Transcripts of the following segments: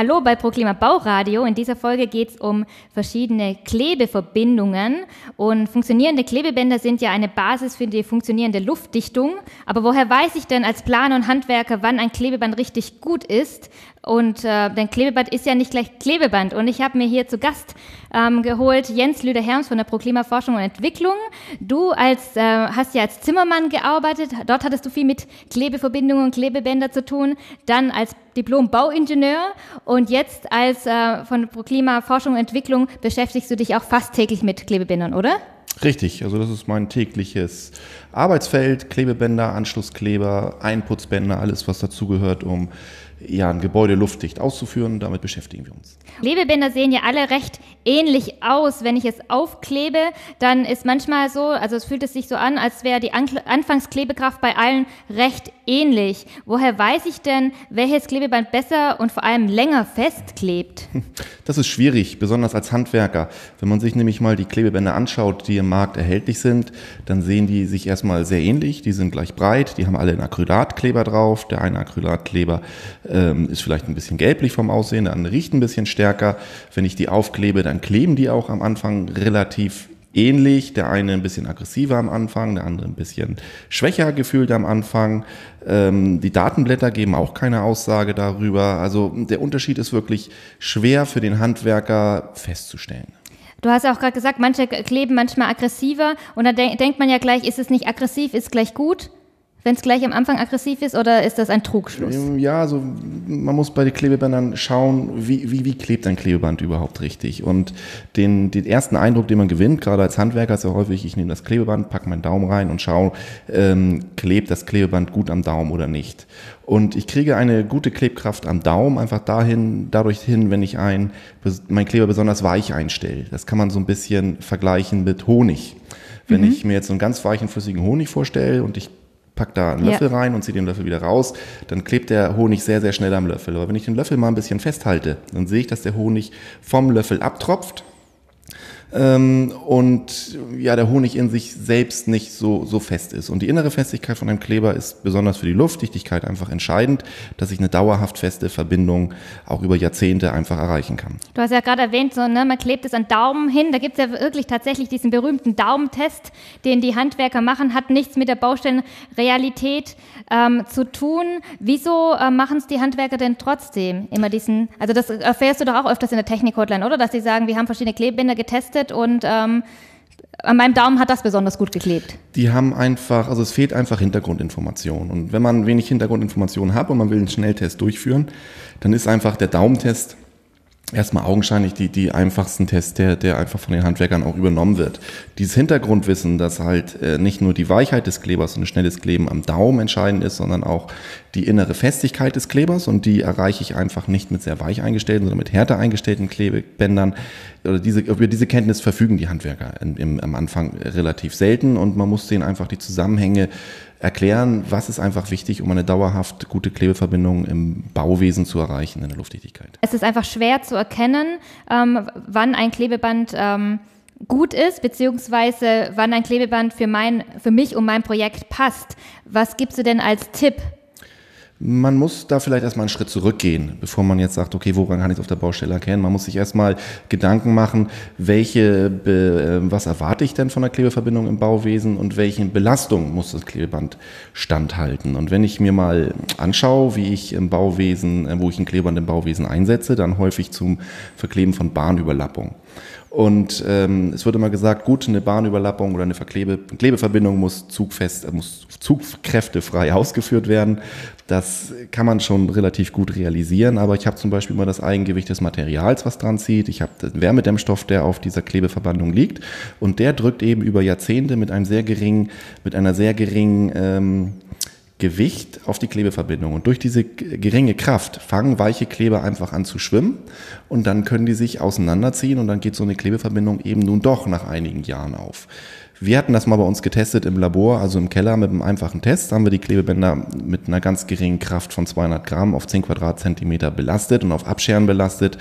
Hallo bei Proklima Bauradio. In dieser Folge geht es um verschiedene Klebeverbindungen. Und funktionierende Klebebänder sind ja eine Basis für die funktionierende Luftdichtung. Aber woher weiß ich denn als Planer und Handwerker, wann ein Klebeband richtig gut ist? Und äh, denn Klebeband ist ja nicht gleich Klebeband. Und ich habe mir hier zu Gast ähm, geholt Jens Lüder-Herms von der Proklima Forschung und Entwicklung. Du als, äh, hast ja als Zimmermann gearbeitet. Dort hattest du viel mit Klebeverbindungen und Klebebänder zu tun. Dann als Diplom-Bauingenieur und jetzt als äh, von Proklima Forschung und Entwicklung beschäftigst du dich auch fast täglich mit Klebebändern, oder? Richtig, also das ist mein tägliches Arbeitsfeld, Klebebänder, Anschlusskleber, Einputzbänder, alles was dazugehört, um ja, ein Gebäude luftdicht auszuführen. Damit beschäftigen wir uns. Klebebänder sehen ja alle recht ähnlich aus. Wenn ich es aufklebe, dann ist manchmal so, also es fühlt es sich so an, als wäre die Anfangsklebekraft bei allen recht ähnlich. Woher weiß ich denn, welches Klebeband besser und vor allem länger festklebt? Das ist schwierig, besonders als Handwerker. Wenn man sich nämlich mal die Klebebänder anschaut, die im Markt erhältlich sind, dann sehen die sich erstmal sehr ähnlich. Die sind gleich breit, die haben alle einen Acrylatkleber drauf. Der eine Acrylatkleber ähm, ist vielleicht ein bisschen gelblich vom Aussehen, der andere riecht ein bisschen stärker. Wenn ich die aufklebe, dann kleben die auch am Anfang relativ ähnlich. Der eine ein bisschen aggressiver am Anfang, der andere ein bisschen schwächer gefühlt am Anfang. Ähm, die Datenblätter geben auch keine Aussage darüber. Also der Unterschied ist wirklich schwer für den Handwerker festzustellen. Du hast ja auch gerade gesagt, manche kleben manchmal aggressiver und da de denkt man ja gleich, ist es nicht aggressiv, ist gleich gut wenn es gleich am Anfang aggressiv ist oder ist das ein Trugschluss? Ähm, ja, also man muss bei den Klebebändern schauen, wie, wie, wie klebt ein Klebeband überhaupt richtig. Und den, den ersten Eindruck, den man gewinnt, gerade als Handwerker, ist ja häufig, ich nehme das Klebeband, packe meinen Daumen rein und schaue, ähm, klebt das Klebeband gut am Daumen oder nicht. Und ich kriege eine gute Klebkraft am Daumen einfach dahin, dadurch hin, wenn ich ein, mein Kleber besonders weich einstelle. Das kann man so ein bisschen vergleichen mit Honig. Wenn mhm. ich mir jetzt so einen ganz weichen, flüssigen Honig vorstelle und ich pack da einen Löffel ja. rein und ziehe den Löffel wieder raus, dann klebt der Honig sehr, sehr schnell am Löffel. Aber wenn ich den Löffel mal ein bisschen festhalte, dann sehe ich, dass der Honig vom Löffel abtropft ähm, und ja, der Honig in sich selbst nicht so, so fest ist. Und die innere Festigkeit von einem Kleber ist besonders für die Luftdichtigkeit einfach entscheidend, dass ich eine dauerhaft feste Verbindung auch über Jahrzehnte einfach erreichen kann. Du hast ja gerade erwähnt, so, ne, man klebt es an Daumen hin. Da gibt es ja wirklich tatsächlich diesen berühmten Daumentest, den die Handwerker machen, hat nichts mit der Baustellenrealität ähm, zu tun. Wieso äh, machen es die Handwerker denn trotzdem immer diesen, also das erfährst du doch auch öfters in der Technik-Hotline, oder? Dass sie sagen, wir haben verschiedene Klebbänder getestet getestet und ähm, an meinem Daumen hat das besonders gut geklebt. Die haben einfach, also es fehlt einfach Hintergrundinformation. Und wenn man wenig Hintergrundinformation hat und man will einen Schnelltest durchführen, dann ist einfach der Daumentest erstmal augenscheinlich die, die einfachsten Tests, der, der einfach von den Handwerkern auch übernommen wird. Dieses Hintergrundwissen, dass halt äh, nicht nur die Weichheit des Klebers und ein schnelles Kleben am Daumen entscheidend ist, sondern auch die innere Festigkeit des Klebers und die erreiche ich einfach nicht mit sehr weich eingestellten, sondern mit härter eingestellten Klebebändern. Oder diese, über diese Kenntnis verfügen die Handwerker im, im, am Anfang relativ selten und man muss denen einfach die Zusammenhänge erklären, was ist einfach wichtig, um eine dauerhaft gute Klebeverbindung im Bauwesen zu erreichen in der Luftdichtigkeit. Es ist einfach schwer zu erkennen, ähm, wann ein Klebeband ähm, gut ist, beziehungsweise wann ein Klebeband für, mein, für mich und mein Projekt passt. Was gibst du denn als Tipp? Man muss da vielleicht erstmal einen Schritt zurückgehen, bevor man jetzt sagt, okay, woran kann ich es auf der Baustelle erkennen? Man muss sich erstmal Gedanken machen, welche, äh, was erwarte ich denn von der Klebeverbindung im Bauwesen und welchen Belastung muss das Klebeband standhalten? Und wenn ich mir mal anschaue, wie ich im Bauwesen, äh, wo ich ein Klebeband im Bauwesen einsetze, dann häufig zum Verkleben von Bahnüberlappung. Und ähm, es wird immer gesagt, gut, eine Bahnüberlappung oder eine Verklebe Klebeverbindung muss zugfest, äh, muss zugkräftefrei ausgeführt werden. Das kann man schon relativ gut realisieren, aber ich habe zum Beispiel immer das Eigengewicht des Materials, was dran zieht. Ich habe den Wärmedämmstoff, der auf dieser Klebeverbandung liegt und der drückt eben über Jahrzehnte mit einem sehr geringen, mit einer sehr geringen ähm, Gewicht auf die Klebeverbindung. Und durch diese geringe Kraft fangen weiche Kleber einfach an zu schwimmen und dann können die sich auseinanderziehen und dann geht so eine Klebeverbindung eben nun doch nach einigen Jahren auf. Wir hatten das mal bei uns getestet im Labor, also im Keller mit einem einfachen Test. Haben wir die Klebebänder mit einer ganz geringen Kraft von 200 Gramm auf 10 Quadratzentimeter belastet und auf Abscheren belastet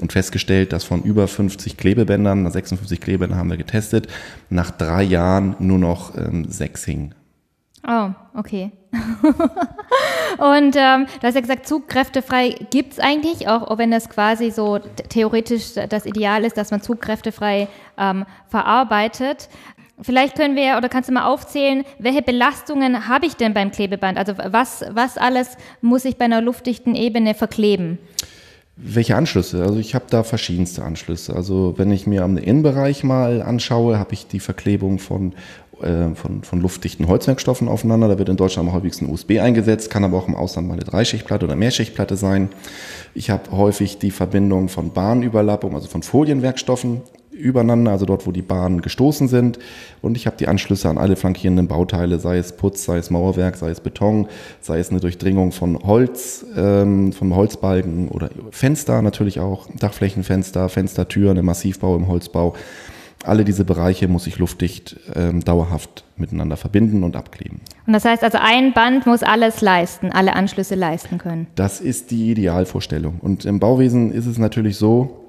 und festgestellt, dass von über 50 Klebebändern, 56 Klebebänder haben wir getestet, nach drei Jahren nur noch ähm, sechs hingen. Oh, okay. und ähm, du hast ja gesagt, zugkräftefrei gibt es eigentlich, auch wenn das quasi so theoretisch das Ideal ist, dass man zugkräftefrei ähm, verarbeitet. Vielleicht können wir oder kannst du mal aufzählen, welche Belastungen habe ich denn beim Klebeband? Also was, was alles muss ich bei einer luftdichten Ebene verkleben? Welche Anschlüsse? Also ich habe da verschiedenste Anschlüsse. Also wenn ich mir am Innenbereich mal anschaue, habe ich die Verklebung von äh, von, von luftdichten Holzwerkstoffen aufeinander. Da wird in Deutschland am häufigsten USB eingesetzt, kann aber auch im Ausland mal eine Dreischichtplatte oder Mehrschichtplatte sein. Ich habe häufig die Verbindung von Bahnüberlappung, also von Folienwerkstoffen übereinander, also dort, wo die Bahnen gestoßen sind. Und ich habe die Anschlüsse an alle flankierenden Bauteile, sei es Putz, sei es Mauerwerk, sei es Beton, sei es eine Durchdringung von Holz, ähm, von Holzbalken oder Fenster natürlich auch, Dachflächenfenster, Fenstertüren, im Massivbau, im Holzbau. Alle diese Bereiche muss ich luftdicht ähm, dauerhaft miteinander verbinden und abkleben. Und das heißt also, ein Band muss alles leisten, alle Anschlüsse leisten können. Das ist die Idealvorstellung. Und im Bauwesen ist es natürlich so,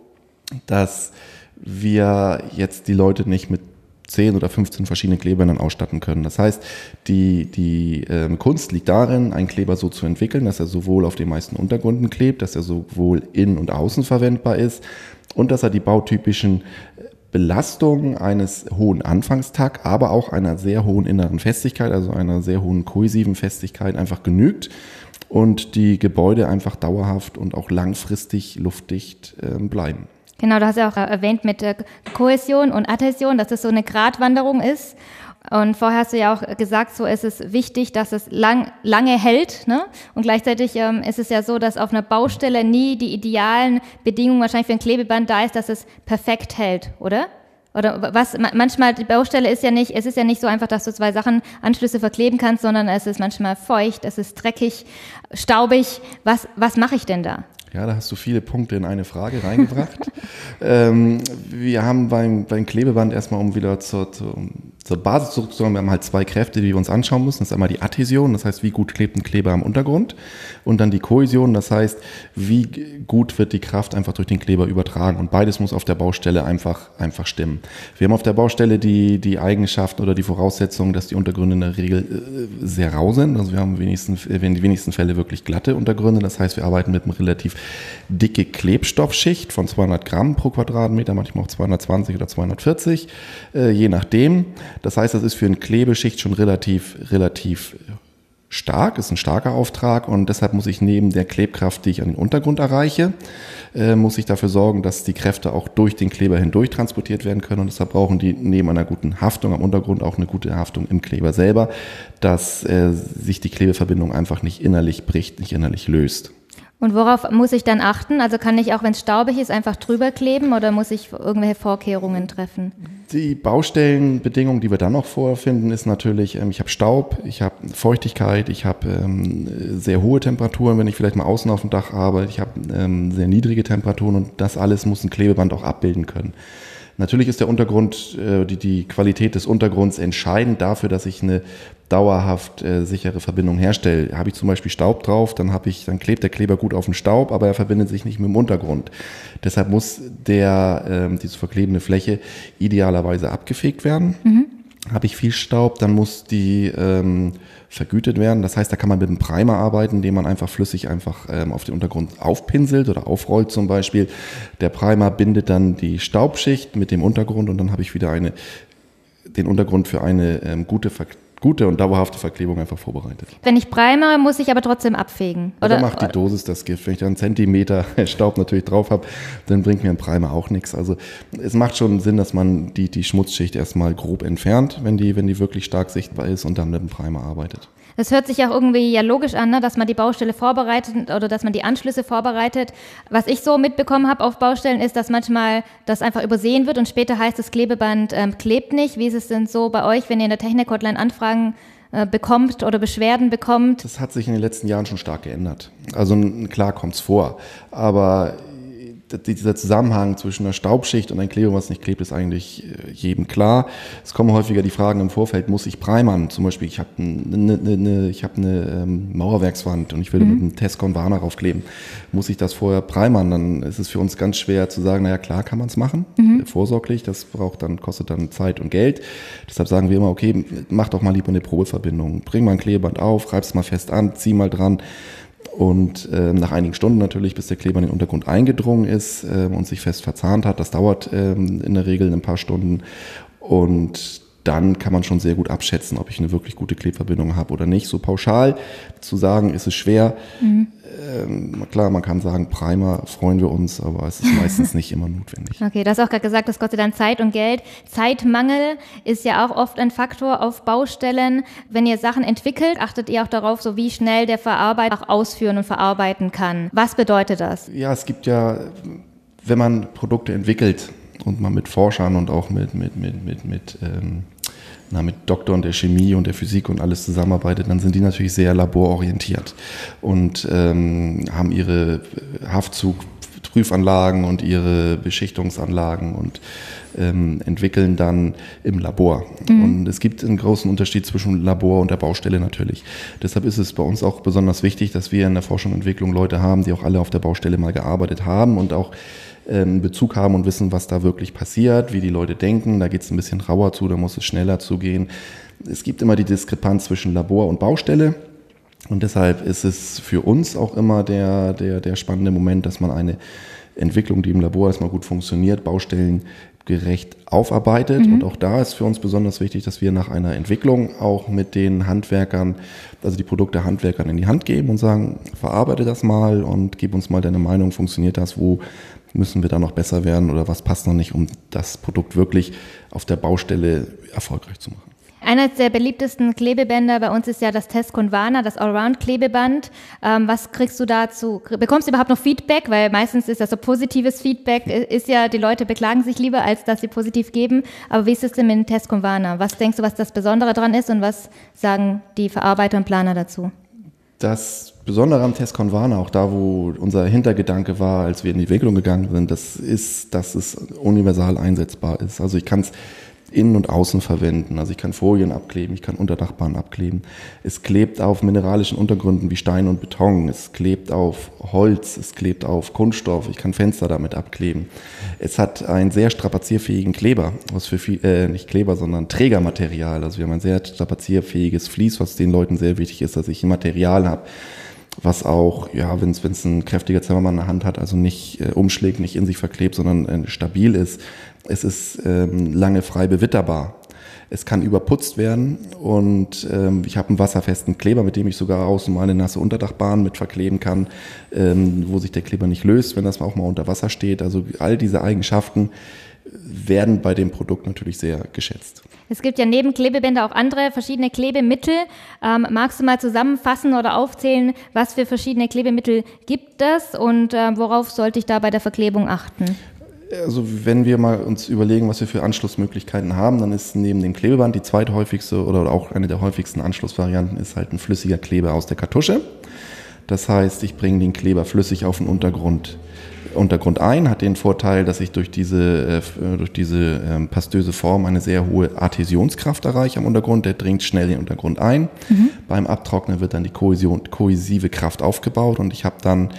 dass wir jetzt die Leute nicht mit 10 oder 15 verschiedenen Klebern ausstatten können. Das heißt, die, die ähm, Kunst liegt darin, einen Kleber so zu entwickeln, dass er sowohl auf den meisten Untergründen klebt, dass er sowohl innen und außen verwendbar ist und dass er die bautypischen Belastung eines hohen Anfangstag, aber auch einer sehr hohen inneren Festigkeit, also einer sehr hohen kohäsiven Festigkeit einfach genügt und die Gebäude einfach dauerhaft und auch langfristig luftdicht äh, bleiben. Genau, du hast ja auch erwähnt mit äh, Kohäsion und Adhäsion, dass das so eine Gratwanderung ist. Und vorher hast du ja auch gesagt, so ist es wichtig, dass es lang, lange hält. Ne? Und gleichzeitig ähm, ist es ja so, dass auf einer Baustelle nie die idealen Bedingungen wahrscheinlich für ein Klebeband da ist, dass es perfekt hält, oder? Oder was manchmal die Baustelle ist ja nicht, es ist ja nicht so einfach, dass du zwei Sachen Anschlüsse verkleben kannst, sondern es ist manchmal feucht, es ist dreckig, staubig. Was was mache ich denn da? Ja, da hast du viele Punkte in eine Frage reingebracht. ähm, wir haben beim, beim Klebeband erstmal, um wieder zur, zur, zur Basis zurückzukommen, wir haben halt zwei Kräfte, die wir uns anschauen müssen. Das ist einmal die Adhäsion, das heißt, wie gut klebt ein Kleber am Untergrund. Und dann die Kohäsion, das heißt, wie gut wird die Kraft einfach durch den Kleber übertragen. Und beides muss auf der Baustelle einfach, einfach stimmen. Wir haben auf der Baustelle die, die Eigenschaft oder die Voraussetzung, dass die Untergründe in der Regel äh, sehr rau sind. Also wir haben wenigstens, in die wenigsten Fälle wirklich glatte Untergründe. Das heißt, wir arbeiten mit einem relativ dicke Klebstoffschicht von 200 Gramm pro Quadratmeter, manchmal auch 220 oder 240, äh, je nachdem. Das heißt, das ist für eine Klebeschicht schon relativ, relativ stark, ist ein starker Auftrag und deshalb muss ich neben der Klebkraft, die ich an den Untergrund erreiche, äh, muss ich dafür sorgen, dass die Kräfte auch durch den Kleber hindurch transportiert werden können und deshalb brauchen die neben einer guten Haftung am Untergrund auch eine gute Haftung im Kleber selber, dass äh, sich die Klebeverbindung einfach nicht innerlich bricht, nicht innerlich löst. Und worauf muss ich dann achten? Also kann ich auch, wenn es staubig ist, einfach drüber kleben oder muss ich irgendwelche Vorkehrungen treffen? Die Baustellenbedingung, die wir dann noch vorfinden, ist natürlich, ähm, ich habe Staub, ich habe Feuchtigkeit, ich habe ähm, sehr hohe Temperaturen, wenn ich vielleicht mal außen auf dem Dach arbeite, ich habe ähm, sehr niedrige Temperaturen und das alles muss ein Klebeband auch abbilden können. Natürlich ist der Untergrund, äh, die, die Qualität des Untergrunds entscheidend dafür, dass ich eine dauerhaft äh, sichere Verbindung herstelle. Habe ich zum Beispiel Staub drauf, dann habe ich, dann klebt der Kleber gut auf den Staub, aber er verbindet sich nicht mit dem Untergrund. Deshalb muss der, ähm, diese verklebende Fläche idealerweise abgefegt werden. Mhm. Habe ich viel Staub, dann muss die ähm, vergütet werden. Das heißt, da kann man mit einem Primer arbeiten, den man einfach flüssig einfach ähm, auf den Untergrund aufpinselt oder aufrollt zum Beispiel. Der Primer bindet dann die Staubschicht mit dem Untergrund und dann habe ich wieder eine, den Untergrund für eine ähm, gute Verklebung gute und dauerhafte Verklebung einfach vorbereitet. Wenn ich primere, muss ich aber trotzdem abfegen. Oder, oder macht die Dosis das Gift. Wenn ich da einen Zentimeter Staub natürlich drauf habe, dann bringt mir ein Primer auch nichts. Also es macht schon Sinn, dass man die, die Schmutzschicht erstmal grob entfernt, wenn die, wenn die wirklich stark sichtbar ist und dann mit dem Primer arbeitet. Das hört sich auch irgendwie ja logisch an, ne? dass man die Baustelle vorbereitet oder dass man die Anschlüsse vorbereitet. Was ich so mitbekommen habe auf Baustellen ist, dass manchmal das einfach übersehen wird und später heißt, das Klebeband ähm, klebt nicht. Wie ist es denn so bei euch, wenn ihr in der Technik-Hotline Anfragen äh, bekommt oder Beschwerden bekommt? Das hat sich in den letzten Jahren schon stark geändert. Also klar kommt es vor, aber dieser Zusammenhang zwischen einer Staubschicht und ein Klebe, was nicht klebt, ist eigentlich äh, jedem klar. Es kommen häufiger die Fragen im Vorfeld, muss ich primern? Zum Beispiel, ich habe eine, eine, eine, ich hab eine ähm, Mauerwerkswand und ich will mhm. mit einem Tescon Warner raufkleben. Muss ich das vorher primern? Dann ist es für uns ganz schwer zu sagen, naja, klar kann man es machen, mhm. vorsorglich. Das braucht dann, kostet dann Zeit und Geld. Deshalb sagen wir immer, okay, mach doch mal lieber eine Probeverbindung. Bring mal ein Klebeband auf, reib's mal fest an, zieh mal dran und äh, nach einigen Stunden natürlich, bis der Kleber in den Untergrund eingedrungen ist äh, und sich fest verzahnt hat, das dauert äh, in der Regel ein paar Stunden. Und dann kann man schon sehr gut abschätzen, ob ich eine wirklich gute Klebverbindung habe oder nicht. So pauschal zu sagen, ist es schwer. Mhm. Ähm, klar, man kann sagen, Primer freuen wir uns, aber es ist meistens nicht immer notwendig. Okay, du hast auch gerade gesagt, das kostet dann Zeit und Geld. Zeitmangel ist ja auch oft ein Faktor auf Baustellen. Wenn ihr Sachen entwickelt, achtet ihr auch darauf, so wie schnell der Verarbeiter auch ausführen und verarbeiten kann. Was bedeutet das? Ja, es gibt ja, wenn man Produkte entwickelt und man mit Forschern und auch mit, mit, mit, mit, mit ähm, na, mit Doktoren der Chemie und der Physik und alles zusammenarbeitet, dann sind die natürlich sehr labororientiert und ähm, haben ihre Haftzugprüfanlagen und ihre Beschichtungsanlagen und ähm, entwickeln dann im Labor. Mhm. Und es gibt einen großen Unterschied zwischen Labor und der Baustelle natürlich. Deshalb ist es bei uns auch besonders wichtig, dass wir in der Forschung und Entwicklung Leute haben, die auch alle auf der Baustelle mal gearbeitet haben und auch ähm, Bezug haben und wissen, was da wirklich passiert, wie die Leute denken. Da geht es ein bisschen rauer zu, da muss es schneller zugehen. Es gibt immer die Diskrepanz zwischen Labor und Baustelle. Und deshalb ist es für uns auch immer der, der, der spannende Moment, dass man eine Entwicklung, die im Labor erstmal gut funktioniert, baustellengerecht aufarbeitet. Mhm. Und auch da ist für uns besonders wichtig, dass wir nach einer Entwicklung auch mit den Handwerkern, also die Produkte Handwerkern in die Hand geben und sagen, verarbeite das mal und gib uns mal deine Meinung, funktioniert das, wo müssen wir da noch besser werden oder was passt noch nicht, um das Produkt wirklich auf der Baustelle erfolgreich zu machen. Eines der beliebtesten Klebebänder bei uns ist ja das Test Convana, das Allround-Klebeband. Ähm, was kriegst du dazu? Bekommst du überhaupt noch Feedback? Weil meistens ist das so positives Feedback, ist ja, die Leute beklagen sich lieber, als dass sie positiv geben. Aber wie ist es denn mit dem Test Convana? Was denkst du, was das Besondere dran ist und was sagen die Verarbeiter und Planer dazu? Das Besondere am Test Convana, auch da, wo unser Hintergedanke war, als wir in die Entwicklung gegangen sind, das ist, dass es universal einsetzbar ist. Also ich kann es innen und außen verwenden. Also ich kann Folien abkleben, ich kann Unterdachbahnen abkleben. Es klebt auf mineralischen Untergründen wie Stein und Beton. Es klebt auf Holz, es klebt auf Kunststoff. Ich kann Fenster damit abkleben. Es hat einen sehr strapazierfähigen Kleber, was für viel, äh, nicht Kleber, sondern Trägermaterial. Also wir haben ein sehr strapazierfähiges Vlies, was den Leuten sehr wichtig ist, dass ich ein Material habe was auch, ja, wenn es ein kräftiger Zimmermann in der Hand hat, also nicht äh, umschlägt, nicht in sich verklebt, sondern äh, stabil ist, es ist ähm, lange frei bewitterbar. Es kann überputzt werden und ähm, ich habe einen wasserfesten Kleber, mit dem ich sogar außen mal eine nasse Unterdachbahn mit verkleben kann, ähm, wo sich der Kleber nicht löst, wenn das auch mal unter Wasser steht. Also all diese Eigenschaften werden bei dem Produkt natürlich sehr geschätzt. Es gibt ja neben Klebebänder auch andere verschiedene Klebemittel. Ähm, magst du mal zusammenfassen oder aufzählen, was für verschiedene Klebemittel gibt es und äh, worauf sollte ich da bei der Verklebung achten? Also wenn wir mal uns überlegen, was wir für Anschlussmöglichkeiten haben, dann ist neben dem Klebeband die zweithäufigste oder auch eine der häufigsten Anschlussvarianten ist halt ein flüssiger Kleber aus der Kartusche. Das heißt, ich bringe den Kleber flüssig auf den Untergrund Untergrund ein, hat den Vorteil, dass ich durch diese, äh, durch diese ähm, pastöse Form eine sehr hohe Adhäsionskraft erreiche am Untergrund. Der dringt schnell in den Untergrund ein. Mhm. Beim Abtrocknen wird dann die Kohäsion, kohäsive Kraft aufgebaut und ich habe dann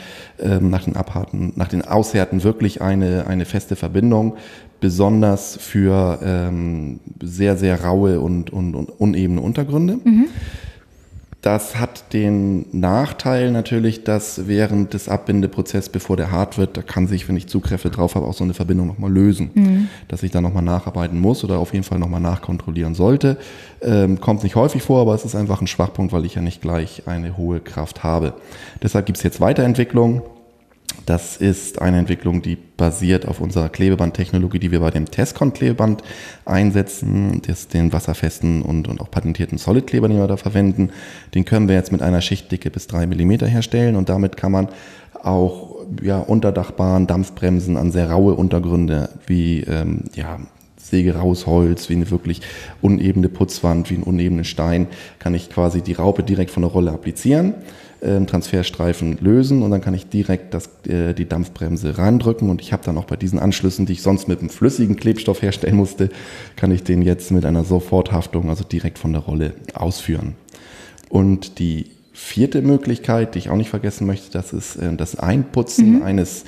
ähm, nach den Abharten, nach den Aushärten wirklich eine, eine feste Verbindung, besonders für ähm, sehr, sehr raue und, und, und unebene Untergründe. Mhm. Das hat den Nachteil natürlich, dass während des Abbindeprozesses, bevor der hart wird, da kann sich, wenn ich Zugkräfte drauf habe, auch so eine Verbindung nochmal lösen. Mhm. Dass ich da nochmal nacharbeiten muss oder auf jeden Fall nochmal nachkontrollieren sollte. Ähm, kommt nicht häufig vor, aber es ist einfach ein Schwachpunkt, weil ich ja nicht gleich eine hohe Kraft habe. Deshalb gibt es jetzt Weiterentwicklungen das ist eine Entwicklung, die basiert auf unserer Klebebandtechnologie, die wir bei dem Tescon-Klebeband einsetzen, das, den wasserfesten und, und auch patentierten Solid-Kleber, den wir da verwenden. Den können wir jetzt mit einer Schichtdicke bis drei Millimeter herstellen und damit kann man auch ja, Unterdachbahn, Dampfbremsen an sehr raue Untergründe wie ähm, ja, säge raus Holz, wie eine wirklich unebene Putzwand, wie einen unebenen Stein, kann ich quasi die Raupe direkt von der Rolle applizieren, äh, Transferstreifen lösen und dann kann ich direkt das, äh, die Dampfbremse reindrücken und ich habe dann auch bei diesen Anschlüssen, die ich sonst mit einem flüssigen Klebstoff herstellen musste, kann ich den jetzt mit einer Soforthaftung, also direkt von der Rolle ausführen. Und die vierte Möglichkeit, die ich auch nicht vergessen möchte, das ist äh, das Einputzen mhm. eines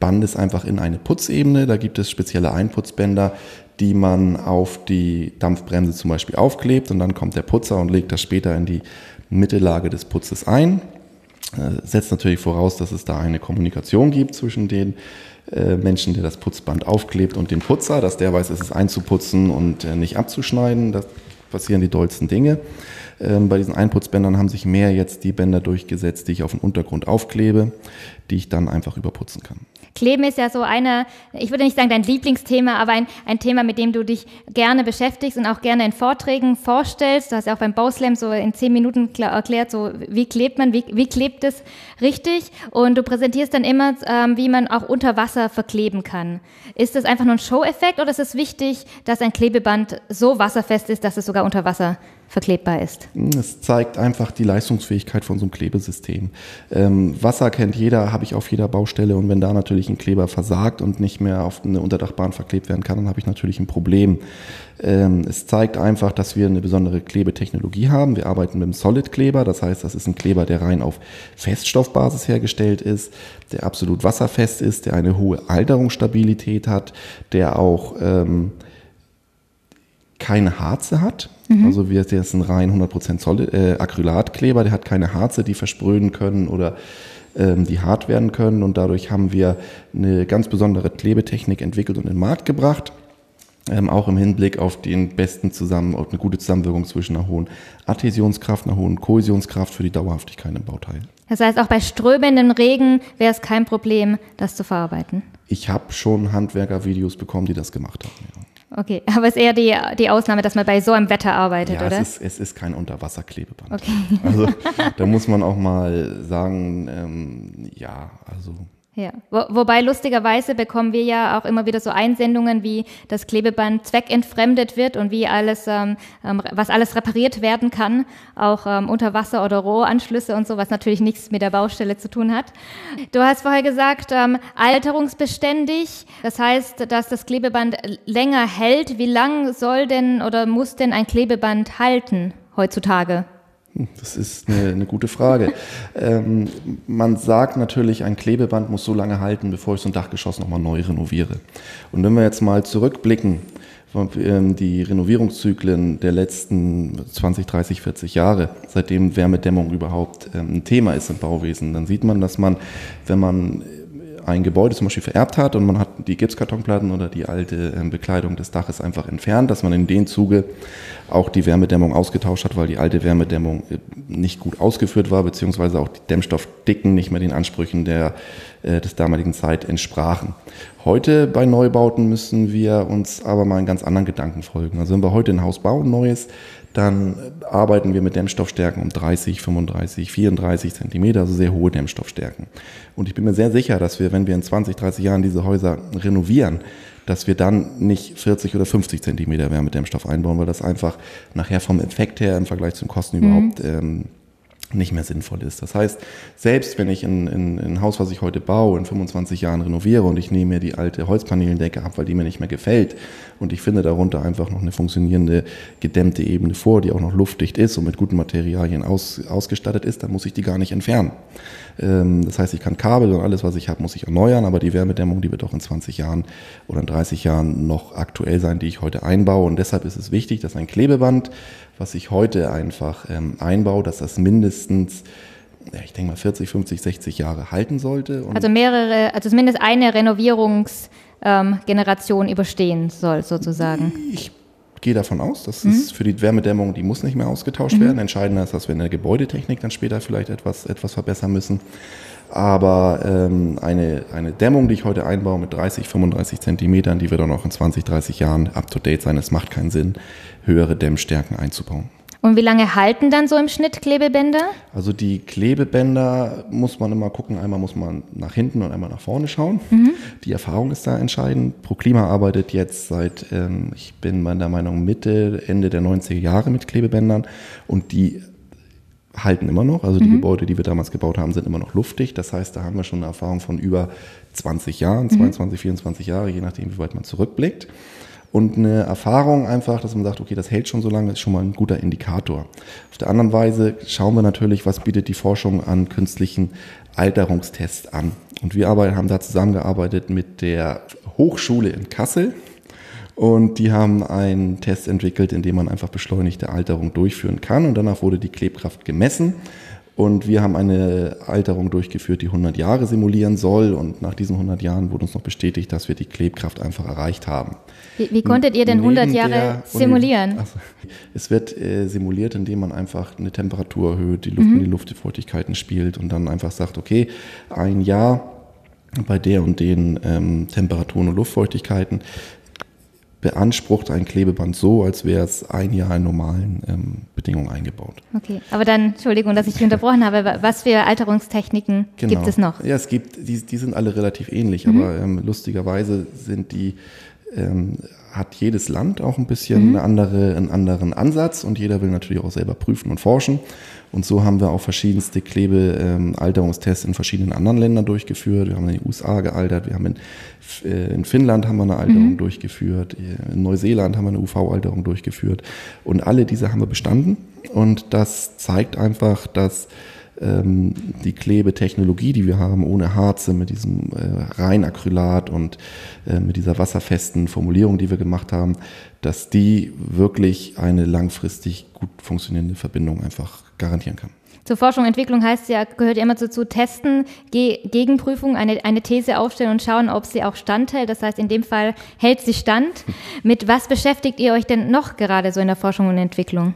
Bandes einfach in eine Putzebene. Da gibt es spezielle Einputzbänder, die man auf die Dampfbremse zum Beispiel aufklebt und dann kommt der Putzer und legt das später in die Mittellage des Putzes ein. Äh, setzt natürlich voraus, dass es da eine Kommunikation gibt zwischen den äh, Menschen, der das Putzband aufklebt und dem Putzer, dass der weiß, es ist einzuputzen und äh, nicht abzuschneiden. Da passieren die dollsten Dinge. Ähm, bei diesen Einputzbändern haben sich mehr jetzt die Bänder durchgesetzt, die ich auf den Untergrund aufklebe, die ich dann einfach überputzen kann. Kleben ist ja so eine, ich würde nicht sagen dein Lieblingsthema, aber ein, ein Thema, mit dem du dich gerne beschäftigst und auch gerne in Vorträgen vorstellst. Du hast ja auch beim Bauslam so in zehn Minuten erklärt, so wie klebt man, wie, wie klebt es richtig. Und du präsentierst dann immer, ähm, wie man auch unter Wasser verkleben kann. Ist das einfach nur ein Show-Effekt oder ist es wichtig, dass ein Klebeband so wasserfest ist, dass es sogar unter Wasser verklebbar ist. Es zeigt einfach die Leistungsfähigkeit von so einem Klebesystem. Ähm, Wasser kennt jeder, habe ich auf jeder Baustelle und wenn da natürlich ein Kleber versagt und nicht mehr auf eine Unterdachbahn verklebt werden kann, dann habe ich natürlich ein Problem. Ähm, es zeigt einfach, dass wir eine besondere Klebetechnologie haben. Wir arbeiten mit einem Solid-Kleber, das heißt, das ist ein Kleber, der rein auf Feststoffbasis hergestellt ist, der absolut wasserfest ist, der eine hohe Alterungsstabilität hat, der auch ähm, keine Harze hat. Mhm. Also wir, der ist ein rein 100% Solid, äh, Acrylatkleber, der hat keine Harze, die verspröhen können oder ähm, die hart werden können. Und dadurch haben wir eine ganz besondere Klebetechnik entwickelt und in den Markt gebracht. Ähm, auch im Hinblick auf den besten Zusammen, auf eine gute Zusammenwirkung zwischen einer hohen Adhäsionskraft, einer hohen Kohäsionskraft für die Dauerhaftigkeit im Bauteil. Das heißt, auch bei strömenden Regen wäre es kein Problem, das zu verarbeiten. Ich habe schon Handwerkervideos bekommen, die das gemacht haben. Ja. Okay, aber es ist eher die, die Ausnahme, dass man bei so einem Wetter arbeitet, ja, oder? Es ist, es ist kein Unterwasserklebeband. Okay. Also da muss man auch mal sagen, ähm, ja, also ja, Wo, wobei lustigerweise bekommen wir ja auch immer wieder so Einsendungen, wie das Klebeband zweckentfremdet wird und wie alles, ähm, ähm, was alles repariert werden kann, auch ähm, Unterwasser- oder Rohranschlüsse und so, was natürlich nichts mit der Baustelle zu tun hat. Du hast vorher gesagt, ähm, alterungsbeständig, das heißt, dass das Klebeband länger hält. Wie lang soll denn oder muss denn ein Klebeband halten heutzutage? Das ist eine, eine gute Frage. ähm, man sagt natürlich, ein Klebeband muss so lange halten, bevor ich so ein Dachgeschoss nochmal neu renoviere. Und wenn wir jetzt mal zurückblicken, ähm, die Renovierungszyklen der letzten 20, 30, 40 Jahre, seitdem Wärmedämmung überhaupt ähm, ein Thema ist im Bauwesen, dann sieht man, dass man, wenn man ein Gebäude zum Beispiel vererbt hat und man hat die Gipskartonplatten oder die alte ähm, Bekleidung des Daches einfach entfernt, dass man in dem Zuge auch die Wärmedämmung ausgetauscht hat, weil die alte Wärmedämmung äh, nicht gut ausgeführt war, beziehungsweise auch die Dämmstoffdicken nicht mehr den Ansprüchen der, äh, des damaligen Zeit entsprachen. Heute bei Neubauten müssen wir uns aber mal einen ganz anderen Gedanken folgen. Also wenn wir heute ein Haus bauen, neues, dann arbeiten wir mit Dämmstoffstärken um 30, 35, 34 Zentimeter, also sehr hohe Dämmstoffstärken. Und ich bin mir sehr sicher, dass wir, wenn wir in 20, 30 Jahren diese Häuser renovieren, dass wir dann nicht 40 oder 50 Zentimeter Wärmedämmstoff einbauen, weil das einfach nachher vom Effekt her im Vergleich zum Kosten mhm. überhaupt ähm, nicht mehr sinnvoll ist. Das heißt, selbst wenn ich ein, ein, ein Haus, was ich heute baue, in 25 Jahren renoviere und ich nehme mir die alte Holzpaneelendecke ab, weil die mir nicht mehr gefällt und ich finde darunter einfach noch eine funktionierende gedämmte Ebene vor, die auch noch luftdicht ist und mit guten Materialien aus, ausgestattet ist, dann muss ich die gar nicht entfernen. Ähm, das heißt, ich kann Kabel und alles, was ich habe, muss ich erneuern, aber die Wärmedämmung, die wird auch in 20 Jahren oder in 30 Jahren noch aktuell sein, die ich heute einbaue. Und deshalb ist es wichtig, dass ein Klebeband was ich heute einfach ähm, einbaue, dass das mindestens ja, ich denke mal 40, 50, 60 Jahre halten sollte. also mehrere, also zumindest eine Renovierungsgeneration ähm, überstehen soll sozusagen. Ich gehe davon aus, dass mhm. es für die Wärmedämmung, die muss nicht mehr ausgetauscht mhm. werden. Entscheidender ist, dass wir in der Gebäudetechnik dann später vielleicht etwas, etwas verbessern müssen. Aber ähm, eine, eine Dämmung, die ich heute einbaue mit 30, 35 Zentimetern, die wird auch noch in 20, 30 Jahren up-to-date sein. Es macht keinen Sinn, höhere Dämmstärken einzubauen. Und wie lange halten dann so im Schnitt Klebebänder? Also die Klebebänder muss man immer gucken. Einmal muss man nach hinten und einmal nach vorne schauen. Mhm. Die Erfahrung ist da entscheidend. ProKlima arbeitet jetzt seit, ähm, ich bin meiner Meinung Mitte, Ende der 90er Jahre mit Klebebändern und die halten immer noch. Also die mhm. Gebäude, die wir damals gebaut haben, sind immer noch luftdicht. Das heißt, da haben wir schon eine Erfahrung von über 20 Jahren, 22, mhm. 24 Jahre, je nachdem, wie weit man zurückblickt. Und eine Erfahrung einfach, dass man sagt, okay, das hält schon so lange, ist schon mal ein guter Indikator. Auf der anderen Weise schauen wir natürlich, was bietet die Forschung an künstlichen Alterungstests an. Und wir haben da zusammengearbeitet mit der Hochschule in Kassel. Und die haben einen Test entwickelt, in dem man einfach beschleunigte Alterung durchführen kann. Und danach wurde die Klebkraft gemessen. Und wir haben eine Alterung durchgeführt, die 100 Jahre simulieren soll. Und nach diesen 100 Jahren wurde uns noch bestätigt, dass wir die Klebkraft einfach erreicht haben. Wie, wie konntet ihr denn 100 Jahre simulieren? Also, es wird äh, simuliert, indem man einfach eine Temperatur erhöht, die Luft mhm. in die Luftfeuchtigkeiten spielt und dann einfach sagt, okay, ein Jahr bei der und den ähm, Temperaturen und Luftfeuchtigkeiten beansprucht ein Klebeband so, als wäre es ein Jahr in normalen ähm, Bedingungen eingebaut. Okay, aber dann, Entschuldigung, dass ich dich unterbrochen habe, was für Alterungstechniken genau. gibt es noch? Ja, es gibt, die, die sind alle relativ ähnlich, mhm. aber ähm, lustigerweise sind die, ähm, hat jedes Land auch ein bisschen mhm. eine andere, einen anderen Ansatz und jeder will natürlich auch selber prüfen und forschen. Und so haben wir auch verschiedenste Klebealterungstests ähm, in verschiedenen anderen Ländern durchgeführt. Wir haben in den USA gealtert, wir haben in, äh, in Finnland haben wir eine Alterung mhm. durchgeführt, in Neuseeland haben wir eine UV-Alterung durchgeführt. Und alle diese haben wir bestanden. Und das zeigt einfach, dass ähm, die Klebetechnologie, die wir haben, ohne Harze, mit diesem äh, Reinacrylat und äh, mit dieser wasserfesten Formulierung, die wir gemacht haben, dass die wirklich eine langfristig gut funktionierende Verbindung einfach garantieren kann. Zur Forschung und Entwicklung heißt ja, gehört ja immer so zu testen, Ge Gegenprüfung, eine, eine These aufstellen und schauen, ob sie auch standhält. Das heißt, in dem Fall hält sie stand. Mit was beschäftigt ihr euch denn noch gerade so in der Forschung und Entwicklung?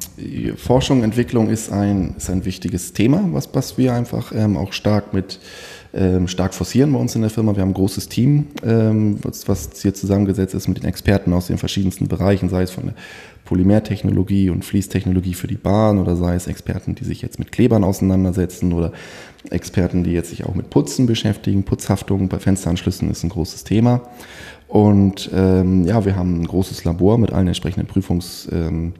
Forschung und Entwicklung ist ein, ist ein wichtiges Thema, was, was wir einfach ähm, auch stark mit ähm, stark forcieren bei uns in der Firma. Wir haben ein großes Team, ähm, was hier zusammengesetzt ist mit den Experten aus den verschiedensten Bereichen, sei es von der Polymertechnologie und Fließtechnologie für die Bahn oder sei es Experten, die sich jetzt mit Klebern auseinandersetzen oder Experten, die jetzt sich auch mit Putzen beschäftigen. Putzhaftung bei Fensteranschlüssen ist ein großes Thema. Und ähm, ja, wir haben ein großes Labor mit allen entsprechenden Prüfungs, ähm,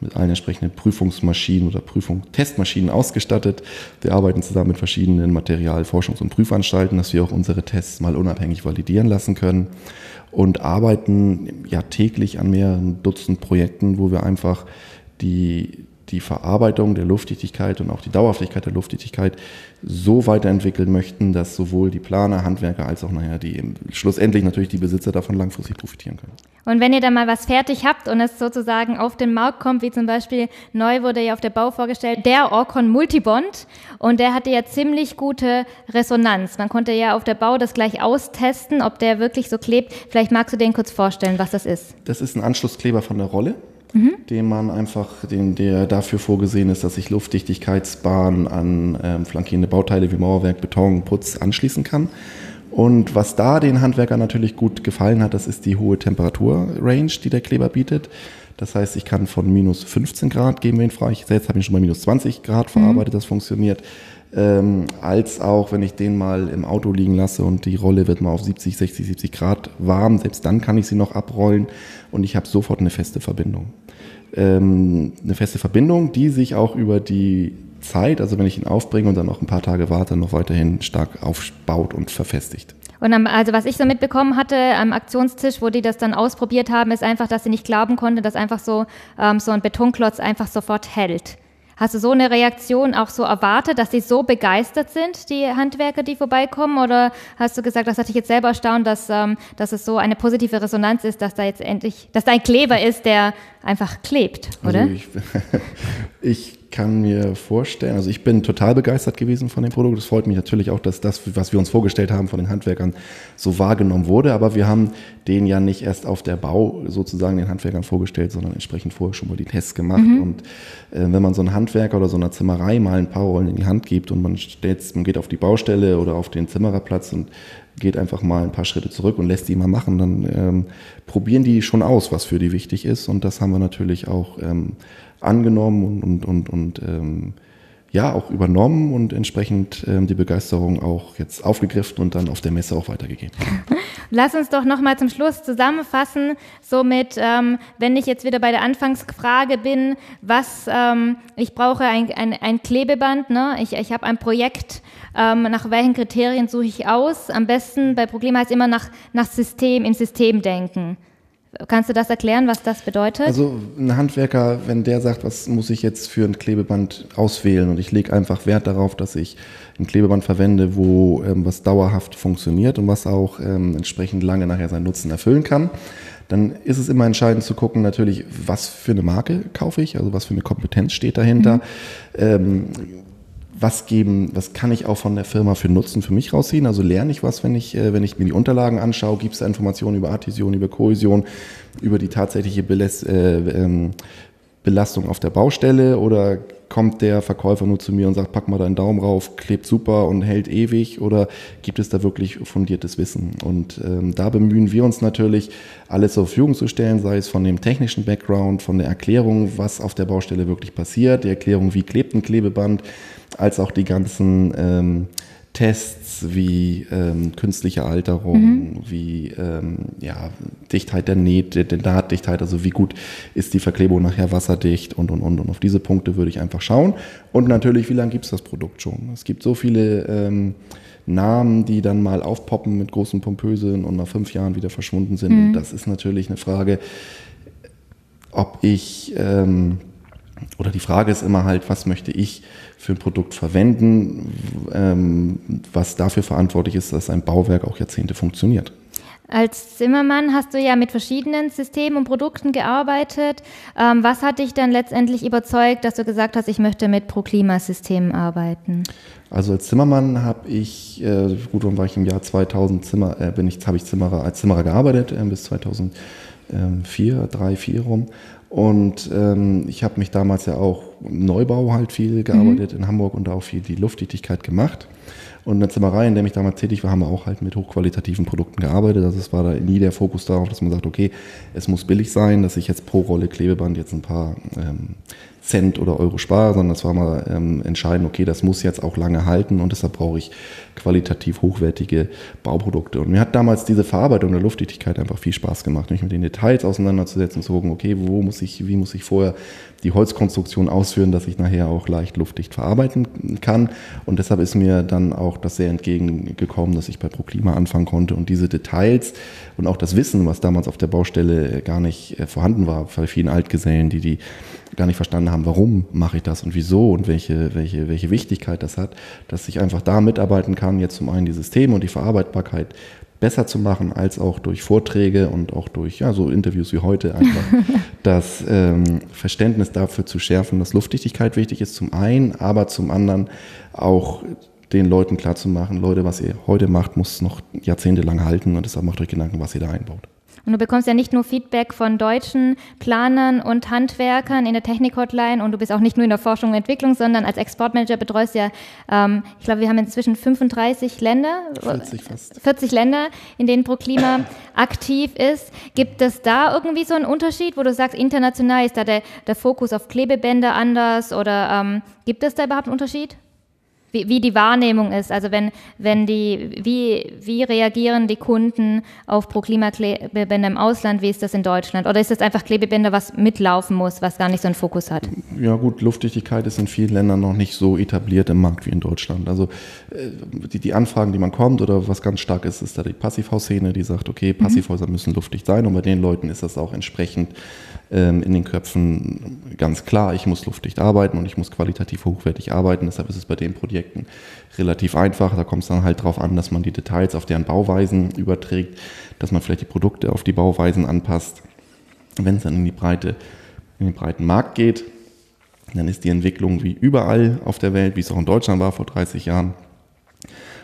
mit allen entsprechenden Prüfungsmaschinen oder Prüfung Testmaschinen ausgestattet. Wir arbeiten zusammen mit verschiedenen Material-, Forschungs- und Prüfanstalten, dass wir auch unsere Tests mal unabhängig validieren lassen können und arbeiten ja täglich an mehreren Dutzend Projekten, wo wir einfach die, die Verarbeitung der Luftdichtigkeit und auch die Dauerhaftigkeit der Luftdichtigkeit so weiterentwickeln möchten, dass sowohl die Planer, Handwerker als auch nachher die schlussendlich natürlich die Besitzer davon langfristig profitieren können. Und wenn ihr dann mal was fertig habt und es sozusagen auf den Markt kommt, wie zum Beispiel neu wurde ja auf der Bau vorgestellt, der Orcon Multibond und der hatte ja ziemlich gute Resonanz. Man konnte ja auf der Bau das gleich austesten, ob der wirklich so klebt. Vielleicht magst du den kurz vorstellen, was das ist. Das ist ein Anschlusskleber von der Rolle mhm. den man einfach, den, der dafür vorgesehen ist, dass ich Luftdichtigkeitsbahnen an ähm, flankierende Bauteile wie Mauerwerk, Beton, Putz anschließen kann. Und was da den Handwerkern natürlich gut gefallen hat, das ist die hohe Temperaturrange, die der Kleber bietet. Das heißt, ich kann von minus 15 Grad wir ihn frei. Ich selbst habe ihn schon bei minus 20 Grad verarbeitet, mhm. das funktioniert ähm, als auch wenn ich den mal im Auto liegen lasse und die Rolle wird mal auf 70, 60, 70 Grad warm, selbst dann kann ich sie noch abrollen und ich habe sofort eine feste Verbindung. Ähm, eine feste Verbindung, die sich auch über die Zeit, also wenn ich ihn aufbringe und dann noch ein paar Tage warte, noch weiterhin stark aufbaut und verfestigt. Und also was ich so mitbekommen hatte am Aktionstisch, wo die das dann ausprobiert haben, ist einfach, dass sie nicht glauben konnte, dass einfach so, ähm, so ein Betonklotz einfach sofort hält. Hast du so eine Reaktion auch so erwartet, dass sie so begeistert sind, die Handwerker, die vorbeikommen? Oder hast du gesagt, das hat dich jetzt selber erstaunt, dass, ähm, dass es so eine positive Resonanz ist, dass da jetzt endlich, dass da ein Kleber ist, der einfach klebt, oder? Also ich, ich kann mir vorstellen, also ich bin total begeistert gewesen von dem Produkt. Es freut mich natürlich auch, dass das, was wir uns vorgestellt haben von den Handwerkern, so wahrgenommen wurde. Aber wir haben den ja nicht erst auf der Bau sozusagen den Handwerkern vorgestellt, sondern entsprechend vorher schon mal die Tests gemacht. Mhm. Und äh, wenn man so einen Handwerker oder so einer Zimmerei mal ein paar Rollen in die Hand gibt und man, stellt, man geht auf die Baustelle oder auf den Zimmererplatz und geht einfach mal ein paar Schritte zurück und lässt die mal machen. Dann ähm, probieren die schon aus, was für die wichtig ist. Und das haben wir natürlich auch ähm, angenommen und, und, und, und ähm, ja auch übernommen und entsprechend ähm, die Begeisterung auch jetzt aufgegriffen und dann auf der Messe auch weitergegeben. Lass uns doch nochmal zum Schluss zusammenfassen, somit, ähm, wenn ich jetzt wieder bei der Anfangsfrage bin, was, ähm, ich brauche ein, ein, ein Klebeband, ne? ich, ich habe ein Projekt, ähm, nach welchen Kriterien suche ich aus? Am besten bei Problem heißt immer nach, nach System, in System denken. Kannst du das erklären, was das bedeutet? Also ein Handwerker, wenn der sagt, was muss ich jetzt für ein Klebeband auswählen und ich lege einfach Wert darauf, dass ich ein Klebeband verwende, wo ähm, was dauerhaft funktioniert und was auch ähm, entsprechend lange nachher seinen Nutzen erfüllen kann, dann ist es immer entscheidend zu gucken, natürlich, was für eine Marke kaufe ich, also was für eine Kompetenz steht dahinter. Mhm. Ähm, was geben, was kann ich auch von der Firma für Nutzen für mich rausziehen? Also lerne ich was, wenn ich, äh, wenn ich mir die Unterlagen anschaue, gibt es da Informationen über Adhäsion, über Kohäsion, über die tatsächliche äh, ähm, Belastung auf der Baustelle oder kommt der Verkäufer nur zu mir und sagt, pack mal deinen Daumen rauf, klebt super und hält ewig oder gibt es da wirklich fundiertes Wissen? Und ähm, da bemühen wir uns natürlich, alles zur Verfügung zu stellen, sei es von dem technischen Background, von der Erklärung, was auf der Baustelle wirklich passiert, die Erklärung, wie klebt ein Klebeband, als auch die ganzen ähm, Tests wie ähm, künstliche Alterung, mhm. wie ähm, ja, Dichtheit der Nähte, der Nahtdichtheit, also wie gut ist die Verklebung nachher wasserdicht und und und. Und auf diese Punkte würde ich einfach schauen. Und natürlich, wie lange gibt es das Produkt schon? Es gibt so viele ähm, Namen, die dann mal aufpoppen mit großen Pompösen und nach fünf Jahren wieder verschwunden sind. Mhm. Und das ist natürlich eine Frage, ob ich ähm, oder die Frage ist immer halt, was möchte ich für ein Produkt verwenden, ähm, was dafür verantwortlich ist, dass ein Bauwerk auch Jahrzehnte funktioniert. Als Zimmermann hast du ja mit verschiedenen Systemen und Produkten gearbeitet. Ähm, was hat dich dann letztendlich überzeugt, dass du gesagt hast, ich möchte mit ProKlima-Systemen arbeiten? Also als Zimmermann habe ich, äh, gut, dann war ich im Jahr 2000 Zimmer, äh, bin ich, habe ich Zimmerer, als Zimmerer gearbeitet äh, bis 2004, 3, 4 rum und ähm, ich habe mich damals ja auch im Neubau halt viel gearbeitet mhm. in Hamburg und auch viel die Luftdichtigkeit gemacht. Und in der Zimmerei, in der ich damals tätig war, haben wir auch halt mit hochqualitativen Produkten gearbeitet. Also es war da nie der Fokus darauf, dass man sagt, okay, es muss billig sein, dass ich jetzt pro Rolle Klebeband jetzt ein paar ähm, Cent oder Euro spare, sondern es war mal ähm, entscheidend, okay, das muss jetzt auch lange halten und deshalb brauche ich qualitativ hochwertige Bauprodukte. Und mir hat damals diese Verarbeitung der Luftdichtigkeit einfach viel Spaß gemacht, mich mit den Details auseinanderzusetzen zu gucken, okay, wo muss ich, wie muss ich vorher die Holzkonstruktion ausführen, dass ich nachher auch leicht luftdicht verarbeiten kann. Und deshalb ist mir dann auch das sehr entgegengekommen, dass ich bei ProKlima anfangen konnte und diese Details und auch das Wissen, was damals auf der Baustelle gar nicht äh, vorhanden war, bei vielen Altgesellen, die die gar nicht verstanden haben, warum mache ich das und wieso und welche, welche, welche Wichtigkeit das hat, dass ich einfach da mitarbeiten kann, jetzt zum einen die Systeme und die Verarbeitbarkeit besser zu machen, als auch durch Vorträge und auch durch ja, so Interviews wie heute einfach das ähm, Verständnis dafür zu schärfen, dass Luftdichtigkeit wichtig ist, zum einen, aber zum anderen auch den Leuten klarzumachen, Leute, was ihr heute macht, muss noch jahrzehntelang halten und deshalb macht euch Gedanken, was ihr da einbaut. Und du bekommst ja nicht nur Feedback von deutschen Planern und Handwerkern in der Technik-Hotline und du bist auch nicht nur in der Forschung und Entwicklung, sondern als Exportmanager betreust ja, ähm, ich glaube, wir haben inzwischen 35 Länder, 40 fast. 40 Länder, in denen ProKlima aktiv ist. Gibt es da irgendwie so einen Unterschied, wo du sagst, international ist da der, der Fokus auf Klebebänder anders oder ähm, gibt es da überhaupt einen Unterschied? Wie, wie die Wahrnehmung ist. Also wenn, wenn die, wie, wie reagieren die Kunden auf Pro-Klima-Klebebänder im Ausland, wie ist das in Deutschland? Oder ist das einfach Klebebänder, was mitlaufen muss, was gar nicht so einen Fokus hat? Ja gut, Luftdichtigkeit ist in vielen Ländern noch nicht so etabliert im Markt wie in Deutschland. Also äh, die, die Anfragen, die man kommt oder was ganz stark ist, ist da die Passivhausszene, die sagt, okay, mhm. Passivhäuser mhm. müssen luftdicht sein und bei den Leuten ist das auch entsprechend in den Köpfen ganz klar, ich muss luftdicht arbeiten und ich muss qualitativ hochwertig arbeiten. Deshalb ist es bei den Projekten relativ einfach. Da kommt es dann halt darauf an, dass man die Details auf deren Bauweisen überträgt, dass man vielleicht die Produkte auf die Bauweisen anpasst. Wenn es dann in die Breite, in den breiten Markt geht, dann ist die Entwicklung wie überall auf der Welt, wie es auch in Deutschland war vor 30 Jahren,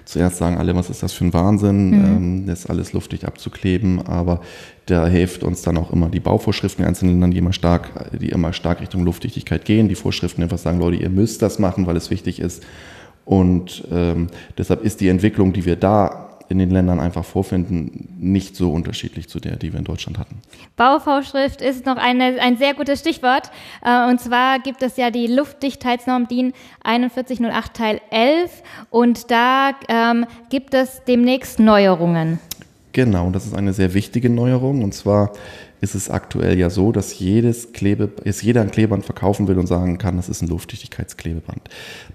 Zuerst sagen alle, was ist das für ein Wahnsinn, mhm. ähm, das alles luftig abzukleben, aber da hilft uns dann auch immer die Bauvorschriften in einzelnen Ländern, die immer stark, die immer stark Richtung Luftdichtigkeit gehen. Die Vorschriften einfach sagen, Leute, ihr müsst das machen, weil es wichtig ist. Und ähm, deshalb ist die Entwicklung, die wir da in den Ländern einfach vorfinden, nicht so unterschiedlich zu der, die wir in Deutschland hatten. Bauvorschrift ist noch eine, ein sehr gutes Stichwort. Äh, und zwar gibt es ja die Luftdichtheitsnorm DIN 4108 Teil 11 und da ähm, gibt es demnächst Neuerungen. Genau, das ist eine sehr wichtige Neuerung und zwar ist es aktuell ja so, dass jedes Klebe, jetzt jeder ein Klebeband verkaufen will und sagen kann, das ist ein Luftdichtigkeitsklebeband.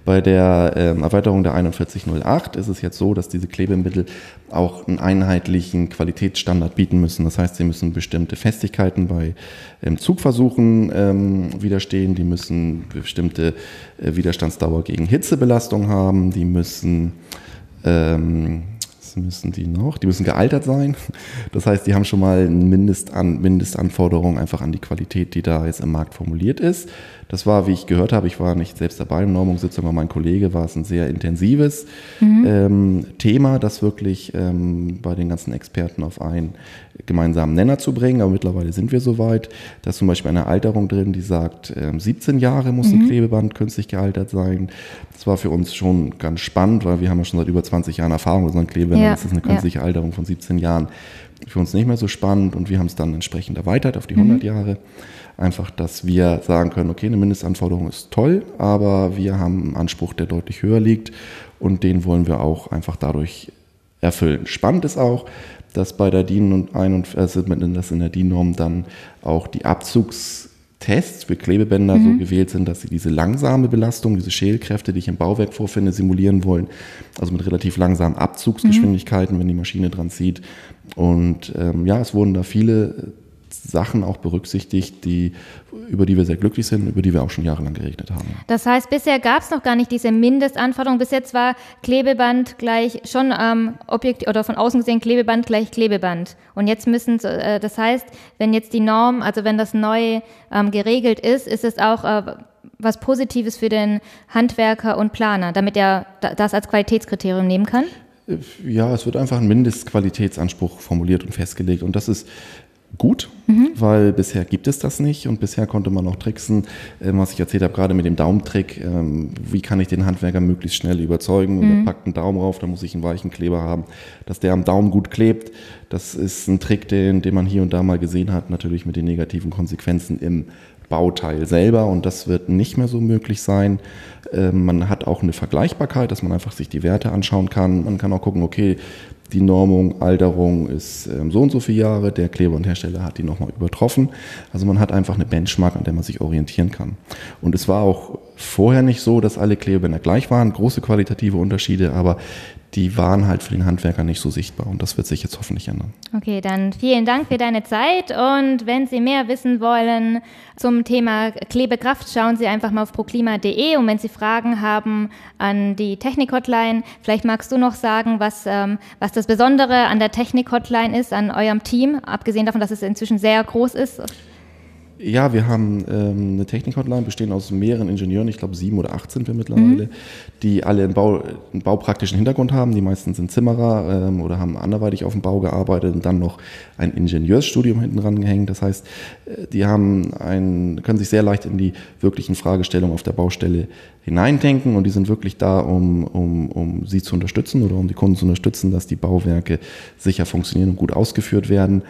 Bei der ähm, Erweiterung der 4108 ist es jetzt so, dass diese Klebemittel auch einen einheitlichen Qualitätsstandard bieten müssen. Das heißt, sie müssen bestimmte Festigkeiten bei ähm, Zugversuchen ähm, widerstehen, die müssen bestimmte äh, Widerstandsdauer gegen Hitzebelastung haben, die müssen ähm, müssen die noch? Die müssen gealtert sein. Das heißt, die haben schon mal eine Mindestan Mindestanforderung einfach an die Qualität, die da jetzt im Markt formuliert ist. Das war, wie ich gehört habe, ich war nicht selbst dabei in Normungssitzung, aber mein Kollege war es ein sehr intensives mhm. ähm, Thema, das wirklich ähm, bei den ganzen Experten auf einen gemeinsamen Nenner zu bringen. Aber mittlerweile sind wir soweit. Da ist zum Beispiel eine Alterung drin, die sagt, ähm, 17 Jahre muss mhm. ein Klebeband künstlich gealtert sein. Das war für uns schon ganz spannend, weil wir haben ja schon seit über 20 Jahren Erfahrung mit unseren Klebebändern. Ja. Das ist eine künstliche ja. Alterung von 17 Jahren. Für uns nicht mehr so spannend und wir haben es dann entsprechend erweitert auf die 100 mhm. Jahre. Einfach, dass wir sagen können, okay, eine Mindestanforderung ist toll, aber wir haben einen Anspruch, der deutlich höher liegt und den wollen wir auch einfach dadurch erfüllen. Spannend ist auch, dass bei der DIN und ein und also dass in der DIN-Norm dann auch die Abzugstests für Klebebänder mhm. so gewählt sind, dass sie diese langsame Belastung, diese Schälkräfte, die ich im Bauwerk vorfinde, simulieren wollen. Also mit relativ langsamen Abzugsgeschwindigkeiten, mhm. wenn die Maschine dran zieht. Und ähm, ja, es wurden da viele Sachen auch berücksichtigt, die, über die wir sehr glücklich sind, über die wir auch schon jahrelang geregnet haben. Das heißt, bisher gab es noch gar nicht diese Mindestanforderung. Bis jetzt war Klebeband gleich schon ähm, Objekt oder von außen gesehen Klebeband gleich Klebeband. Und jetzt müssen, äh, das heißt, wenn jetzt die Norm, also wenn das neu ähm, geregelt ist, ist es auch äh, was Positives für den Handwerker und Planer, damit er das als Qualitätskriterium nehmen kann? Ja, es wird einfach ein Mindestqualitätsanspruch formuliert und festgelegt. Und das ist gut, mhm. weil bisher gibt es das nicht und bisher konnte man auch tricksen, äh, was ich erzählt habe, gerade mit dem Daumentrick, ähm, wie kann ich den Handwerker möglichst schnell überzeugen und mhm. er packt einen Daumen rauf, da muss ich einen weichen Kleber haben, dass der am Daumen gut klebt. Das ist ein Trick, den, den man hier und da mal gesehen hat, natürlich mit den negativen Konsequenzen im Bauteil selber und das wird nicht mehr so möglich sein. Ähm, man hat auch eine Vergleichbarkeit, dass man einfach sich die Werte anschauen kann. Man kann auch gucken, okay, die Normung, Alterung ist ähm, so und so viele Jahre, der Kleber und Hersteller hat die nochmal übertroffen. Also man hat einfach eine Benchmark, an der man sich orientieren kann. Und es war auch vorher nicht so, dass alle Klebebänder gleich waren, große qualitative Unterschiede, aber die waren halt für den Handwerker nicht so sichtbar und das wird sich jetzt hoffentlich ändern. Okay, dann vielen Dank für deine Zeit und wenn Sie mehr wissen wollen zum Thema Klebekraft, schauen Sie einfach mal auf proklima.de und wenn Sie Fragen haben an die Technik-Hotline, vielleicht magst du noch sagen, was, ähm, was das Besondere an der Technik-Hotline ist, an eurem Team, abgesehen davon, dass es inzwischen sehr groß ist. Ja, wir haben ähm, eine Technik-Hotline, bestehend aus mehreren Ingenieuren, ich glaube sieben oder acht sind wir mittlerweile, mhm. die alle einen, Bau, einen baupraktischen Hintergrund haben. Die meisten sind Zimmerer ähm, oder haben anderweitig auf dem Bau gearbeitet und dann noch ein Ingenieursstudium hinten dran gehängt. Das heißt, äh, die haben ein, können sich sehr leicht in die wirklichen Fragestellungen auf der Baustelle hineindenken und die sind wirklich da, um, um, um sie zu unterstützen oder um die Kunden zu unterstützen, dass die Bauwerke sicher funktionieren und gut ausgeführt werden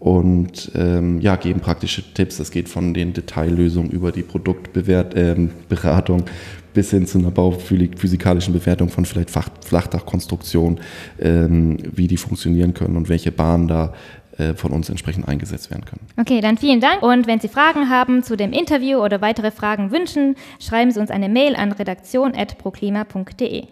und ähm, ja, geben praktische Tipps. Das geht von den Detaillösungen über die Produktberatung ähm, bis hin zu einer bauphysikalischen Bewertung von vielleicht Flachdachkonstruktionen, ähm, wie die funktionieren können und welche Bahnen da äh, von uns entsprechend eingesetzt werden können. Okay, dann vielen Dank. Und wenn Sie Fragen haben zu dem Interview oder weitere Fragen wünschen, schreiben Sie uns eine Mail an redaktion.proklima.de.